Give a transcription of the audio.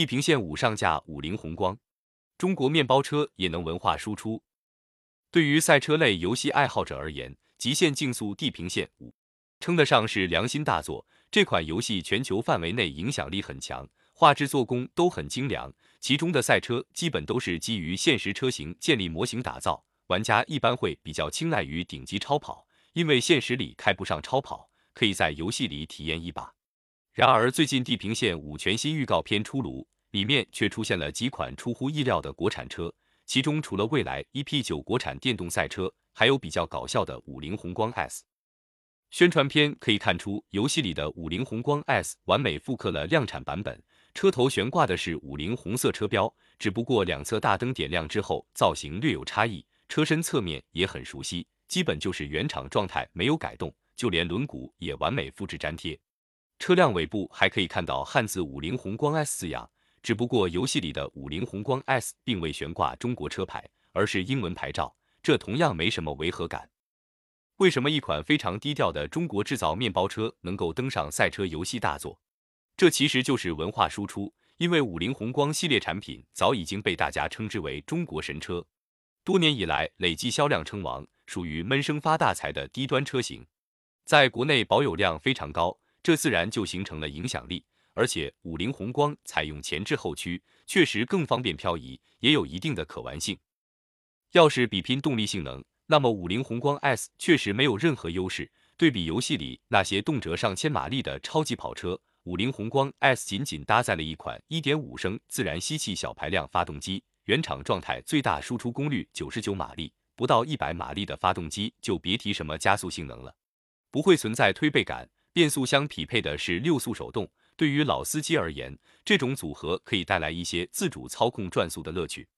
地平线五上架五菱宏光，中国面包车也能文化输出。对于赛车类游戏爱好者而言，《极限竞速：地平线五》称得上是良心大作。这款游戏全球范围内影响力很强，画质、做工都很精良，其中的赛车基本都是基于现实车型建立模型打造。玩家一般会比较青睐于顶级超跑，因为现实里开不上超跑，可以在游戏里体验一把。然而，最近《地平线五》全新预告片出炉，里面却出现了几款出乎意料的国产车，其中除了蔚来 EP9 国产电动赛车，还有比较搞笑的五菱宏光 S。宣传片可以看出，游戏里的五菱宏光 S 完美复刻了量产版本，车头悬挂的是五菱红色车标，只不过两侧大灯点亮之后，造型略有差异。车身侧面也很熟悉，基本就是原厂状态，没有改动，就连轮毂也完美复制粘贴。车辆尾部还可以看到汉字“五菱宏光 S” 字样，只不过游戏里的五菱宏光 S 并未悬挂中国车牌，而是英文牌照，这同样没什么违和感。为什么一款非常低调的中国制造面包车能够登上赛车游戏大作？这其实就是文化输出，因为五菱宏光系列产品早已经被大家称之为中国神车。多年以来累计销量称王，属于闷声发大财的低端车型，在国内保有量非常高，这自然就形成了影响力。而且五菱宏光采用前置后驱，确实更方便漂移，也有一定的可玩性。要是比拼动力性能，那么五菱宏光 S 确实没有任何优势。对比游戏里那些动辄上千马力的超级跑车，五菱宏光 S 仅仅搭载了一款1.5升自然吸气小排量发动机。原厂状态最大输出功率九十九马力，不到一百马力的发动机就别提什么加速性能了，不会存在推背感。变速箱匹配的是六速手动，对于老司机而言，这种组合可以带来一些自主操控转速的乐趣。